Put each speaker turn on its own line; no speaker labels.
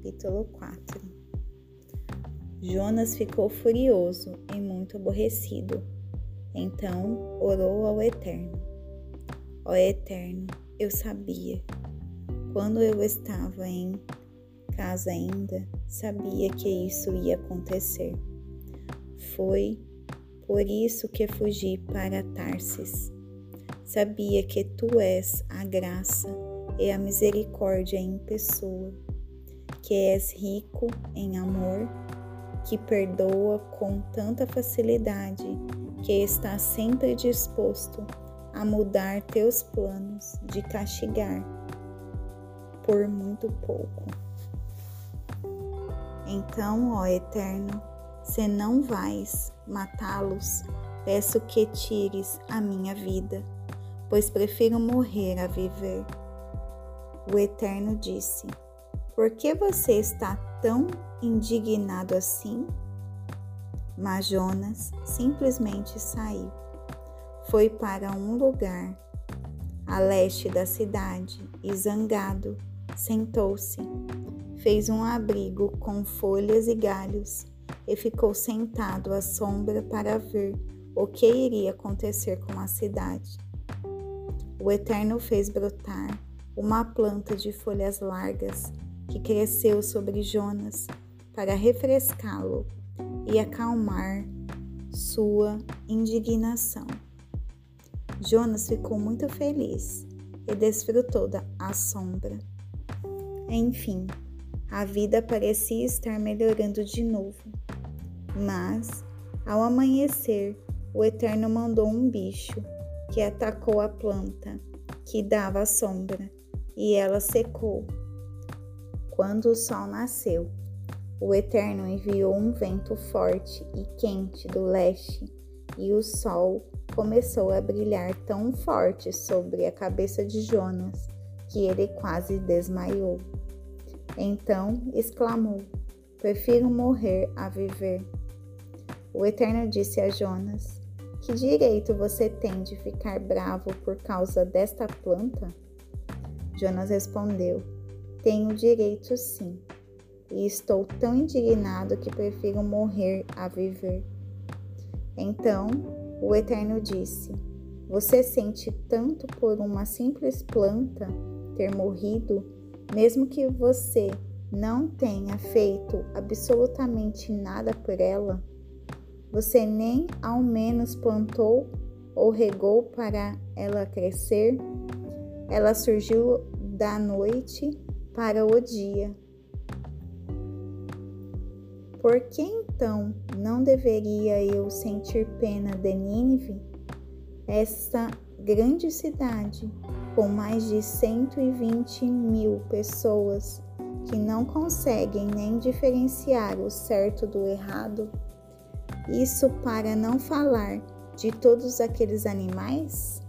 capítulo 4 Jonas ficou furioso e muito aborrecido. Então orou ao Eterno: Ó Eterno, eu sabia. Quando eu estava em casa ainda, sabia que isso ia acontecer. Foi por isso que fugi para Tarsis. Sabia que tu és a graça e a misericórdia em pessoa, que és rico em amor, que perdoa com tanta facilidade, que está sempre disposto a mudar teus planos de castigar por muito pouco. Então, ó Eterno, se não vais matá-los, peço que tires a minha vida, pois prefiro morrer a viver. O Eterno disse: Por que você está tão indignado assim? Mas Jonas simplesmente saiu. Foi para um lugar a leste da cidade e, zangado, sentou-se. Fez um abrigo com folhas e galhos e ficou sentado à sombra para ver o que iria acontecer com a cidade. O Eterno fez brotar uma planta de folhas largas que cresceu sobre Jonas para refrescá-lo e acalmar sua indignação. Jonas ficou muito feliz e desfrutou da sombra. Enfim, a vida parecia estar melhorando de novo. Mas, ao amanhecer, o Eterno mandou um bicho que atacou a planta que dava sombra e ela secou. Quando o sol nasceu, o Eterno enviou um vento forte e quente do leste, e o sol começou a brilhar tão forte sobre a cabeça de Jonas que ele quase desmaiou. Então exclamou: Prefiro morrer a viver. O Eterno disse a Jonas: Que direito você tem de ficar bravo por causa desta planta? Jonas respondeu: Tenho direito sim, e estou tão indignado que prefiro morrer a viver. Então o Eterno disse: Você sente tanto por uma simples planta ter morrido, mesmo que você não tenha feito absolutamente nada por ela? Você nem ao menos plantou ou regou para ela crescer? Ela surgiu da noite para o dia. Por que então não deveria eu sentir pena de Nínive? Essa grande cidade, com mais de 120 mil pessoas que não conseguem nem diferenciar o certo do errado? Isso para não falar de todos aqueles animais?